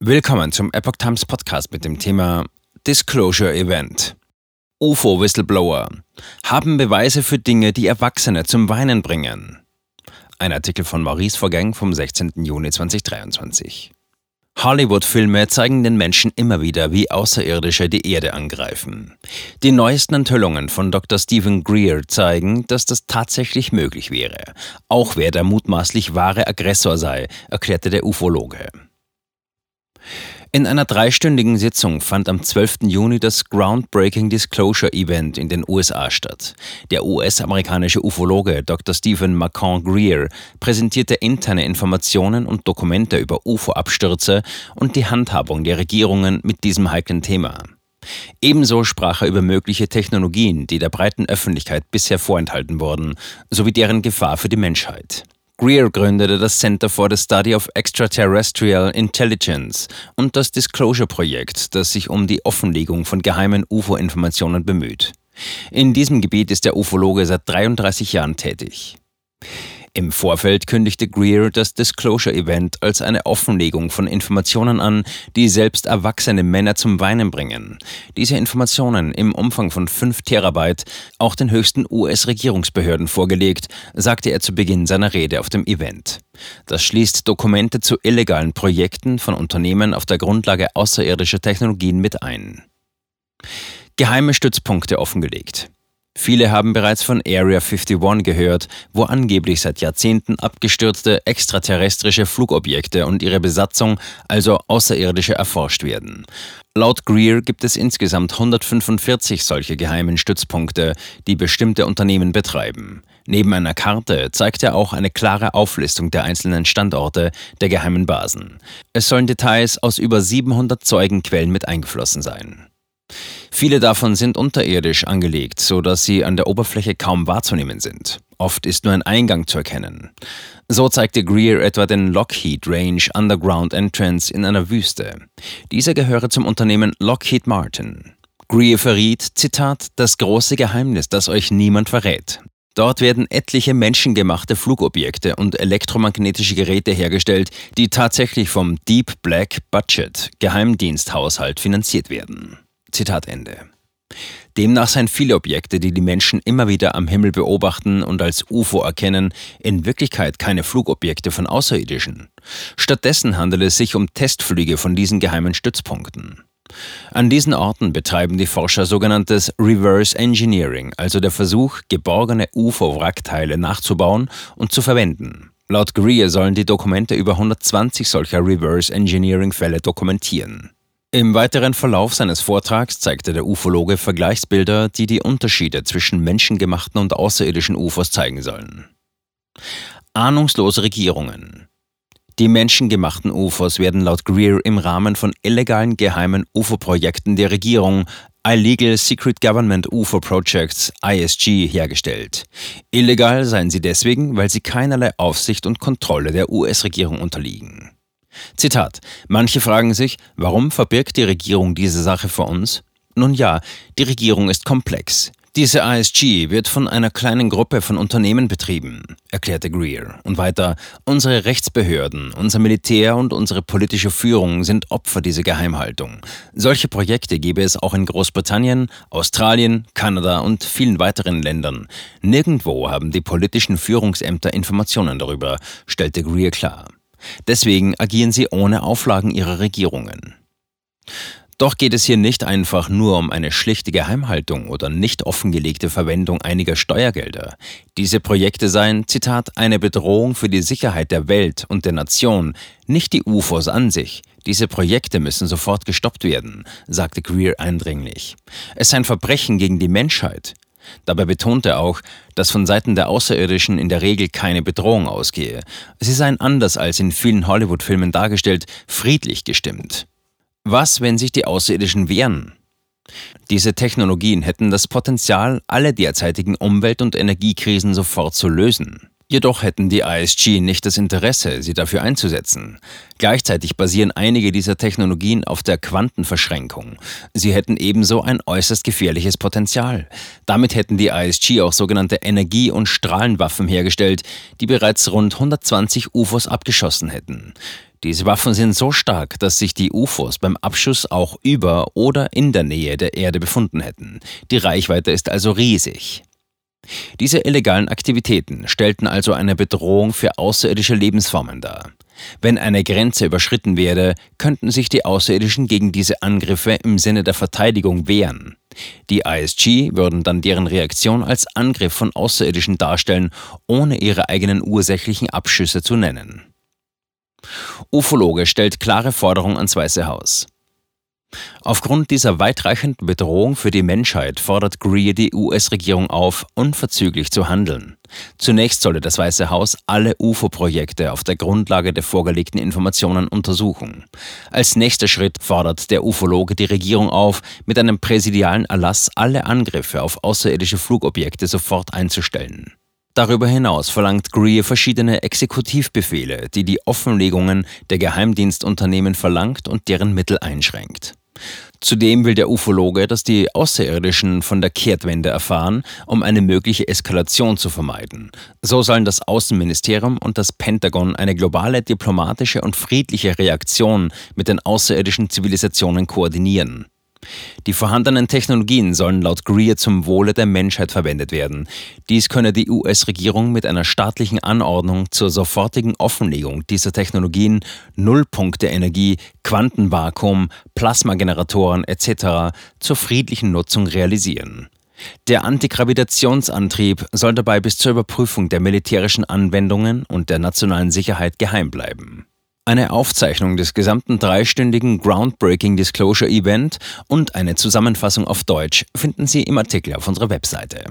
Willkommen zum Epoch Times Podcast mit dem Thema Disclosure Event. UFO-Whistleblower haben Beweise für Dinge, die Erwachsene zum Weinen bringen. Ein Artikel von Maurice Vorgang vom 16. Juni 2023. Hollywood-Filme zeigen den Menschen immer wieder, wie Außerirdische die Erde angreifen. Die neuesten Enthüllungen von Dr. Stephen Greer zeigen, dass das tatsächlich möglich wäre, auch wer der mutmaßlich wahre Aggressor sei, erklärte der Ufologe. In einer dreistündigen Sitzung fand am 12. Juni das Groundbreaking Disclosure Event in den USA statt. Der US-amerikanische Ufologe Dr. Stephen McCon Greer präsentierte interne Informationen und Dokumente über UFO-Abstürze und die Handhabung der Regierungen mit diesem heiklen Thema. Ebenso sprach er über mögliche Technologien, die der breiten Öffentlichkeit bisher vorenthalten wurden, sowie deren Gefahr für die Menschheit. Greer gründete das Center for the Study of Extraterrestrial Intelligence und das Disclosure-Projekt, das sich um die Offenlegung von geheimen UFO-Informationen bemüht. In diesem Gebiet ist der Ufologe seit 33 Jahren tätig. Im Vorfeld kündigte Greer das Disclosure Event als eine Offenlegung von Informationen an, die selbst erwachsene Männer zum Weinen bringen. Diese Informationen im Umfang von 5 Terabyte auch den höchsten US-Regierungsbehörden vorgelegt, sagte er zu Beginn seiner Rede auf dem Event. Das schließt Dokumente zu illegalen Projekten von Unternehmen auf der Grundlage außerirdischer Technologien mit ein. Geheime Stützpunkte offengelegt. Viele haben bereits von Area 51 gehört, wo angeblich seit Jahrzehnten abgestürzte extraterrestrische Flugobjekte und ihre Besatzung, also Außerirdische, erforscht werden. Laut Greer gibt es insgesamt 145 solche geheimen Stützpunkte, die bestimmte Unternehmen betreiben. Neben einer Karte zeigt er auch eine klare Auflistung der einzelnen Standorte der geheimen Basen. Es sollen Details aus über 700 Zeugenquellen mit eingeflossen sein. Viele davon sind unterirdisch angelegt, so dass sie an der Oberfläche kaum wahrzunehmen sind. Oft ist nur ein Eingang zu erkennen. So zeigte Greer etwa den Lockheed Range Underground Entrance in einer Wüste. Dieser gehöre zum Unternehmen Lockheed Martin. Greer verriet, Zitat, das große Geheimnis, das euch niemand verrät. Dort werden etliche menschengemachte Flugobjekte und elektromagnetische Geräte hergestellt, die tatsächlich vom Deep Black Budget Geheimdiensthaushalt finanziert werden. Zitat Ende. Demnach seien viele Objekte, die die Menschen immer wieder am Himmel beobachten und als UFO erkennen, in Wirklichkeit keine Flugobjekte von Außerirdischen. Stattdessen handelt es sich um Testflüge von diesen geheimen Stützpunkten. An diesen Orten betreiben die Forscher sogenanntes Reverse Engineering, also der Versuch, geborgene UFO-Wrackteile nachzubauen und zu verwenden. Laut Greer sollen die Dokumente über 120 solcher Reverse Engineering-Fälle dokumentieren. Im weiteren Verlauf seines Vortrags zeigte der Ufologe Vergleichsbilder, die die Unterschiede zwischen menschengemachten und außerirdischen UFOs zeigen sollen. Ahnungslose Regierungen. Die menschengemachten UFOs werden laut Greer im Rahmen von illegalen geheimen UFO-Projekten der Regierung Illegal Secret Government UFO Projects ISG hergestellt. Illegal seien sie deswegen, weil sie keinerlei Aufsicht und Kontrolle der US-Regierung unterliegen. Zitat. Manche fragen sich, warum verbirgt die Regierung diese Sache vor uns? Nun ja, die Regierung ist komplex. Diese ISG wird von einer kleinen Gruppe von Unternehmen betrieben, erklärte Greer. Und weiter, unsere Rechtsbehörden, unser Militär und unsere politische Führung sind Opfer dieser Geheimhaltung. Solche Projekte gäbe es auch in Großbritannien, Australien, Kanada und vielen weiteren Ländern. Nirgendwo haben die politischen Führungsämter Informationen darüber, stellte Greer klar. Deswegen agieren sie ohne Auflagen ihrer Regierungen. Doch geht es hier nicht einfach nur um eine schlichte Geheimhaltung oder nicht offengelegte Verwendung einiger Steuergelder. Diese Projekte seien, Zitat, eine Bedrohung für die Sicherheit der Welt und der Nation, nicht die UFOs an sich. Diese Projekte müssen sofort gestoppt werden, sagte Greer eindringlich. Es sei ein Verbrechen gegen die Menschheit. Dabei betonte er auch, dass von Seiten der Außerirdischen in der Regel keine Bedrohung ausgehe. Sie seien anders als in vielen Hollywood-Filmen dargestellt, friedlich gestimmt. Was, wenn sich die Außerirdischen wehren? Diese Technologien hätten das Potenzial, alle derzeitigen Umwelt- und Energiekrisen sofort zu lösen. Jedoch hätten die ISG nicht das Interesse, sie dafür einzusetzen. Gleichzeitig basieren einige dieser Technologien auf der Quantenverschränkung. Sie hätten ebenso ein äußerst gefährliches Potenzial. Damit hätten die ISG auch sogenannte Energie- und Strahlenwaffen hergestellt, die bereits rund 120 UFOs abgeschossen hätten. Diese Waffen sind so stark, dass sich die UFOs beim Abschuss auch über oder in der Nähe der Erde befunden hätten. Die Reichweite ist also riesig. Diese illegalen Aktivitäten stellten also eine Bedrohung für außerirdische Lebensformen dar. Wenn eine Grenze überschritten werde, könnten sich die Außerirdischen gegen diese Angriffe im Sinne der Verteidigung wehren. Die ISG würden dann deren Reaktion als Angriff von Außerirdischen darstellen, ohne ihre eigenen ursächlichen Abschüsse zu nennen. Ufologe stellt klare Forderung ans Weiße Haus. Aufgrund dieser weitreichenden Bedrohung für die Menschheit fordert Greer die US-Regierung auf, unverzüglich zu handeln. Zunächst solle das Weiße Haus alle UFO-Projekte auf der Grundlage der vorgelegten Informationen untersuchen. Als nächster Schritt fordert der Ufologe die Regierung auf, mit einem präsidialen Erlass alle Angriffe auf außerirdische Flugobjekte sofort einzustellen. Darüber hinaus verlangt Greer verschiedene Exekutivbefehle, die die Offenlegungen der Geheimdienstunternehmen verlangt und deren Mittel einschränkt. Zudem will der Ufologe, dass die Außerirdischen von der Kehrtwende erfahren, um eine mögliche Eskalation zu vermeiden. So sollen das Außenministerium und das Pentagon eine globale diplomatische und friedliche Reaktion mit den außerirdischen Zivilisationen koordinieren. Die vorhandenen Technologien sollen laut Greer zum Wohle der Menschheit verwendet werden. Dies könne die US-Regierung mit einer staatlichen Anordnung zur sofortigen Offenlegung dieser Technologien, Nullpunkte Energie, Quantenvakuum, Plasmageneratoren etc. zur friedlichen Nutzung realisieren. Der Antigravitationsantrieb soll dabei bis zur Überprüfung der militärischen Anwendungen und der nationalen Sicherheit geheim bleiben. Eine Aufzeichnung des gesamten dreistündigen Groundbreaking Disclosure Event und eine Zusammenfassung auf Deutsch finden Sie im Artikel auf unserer Webseite.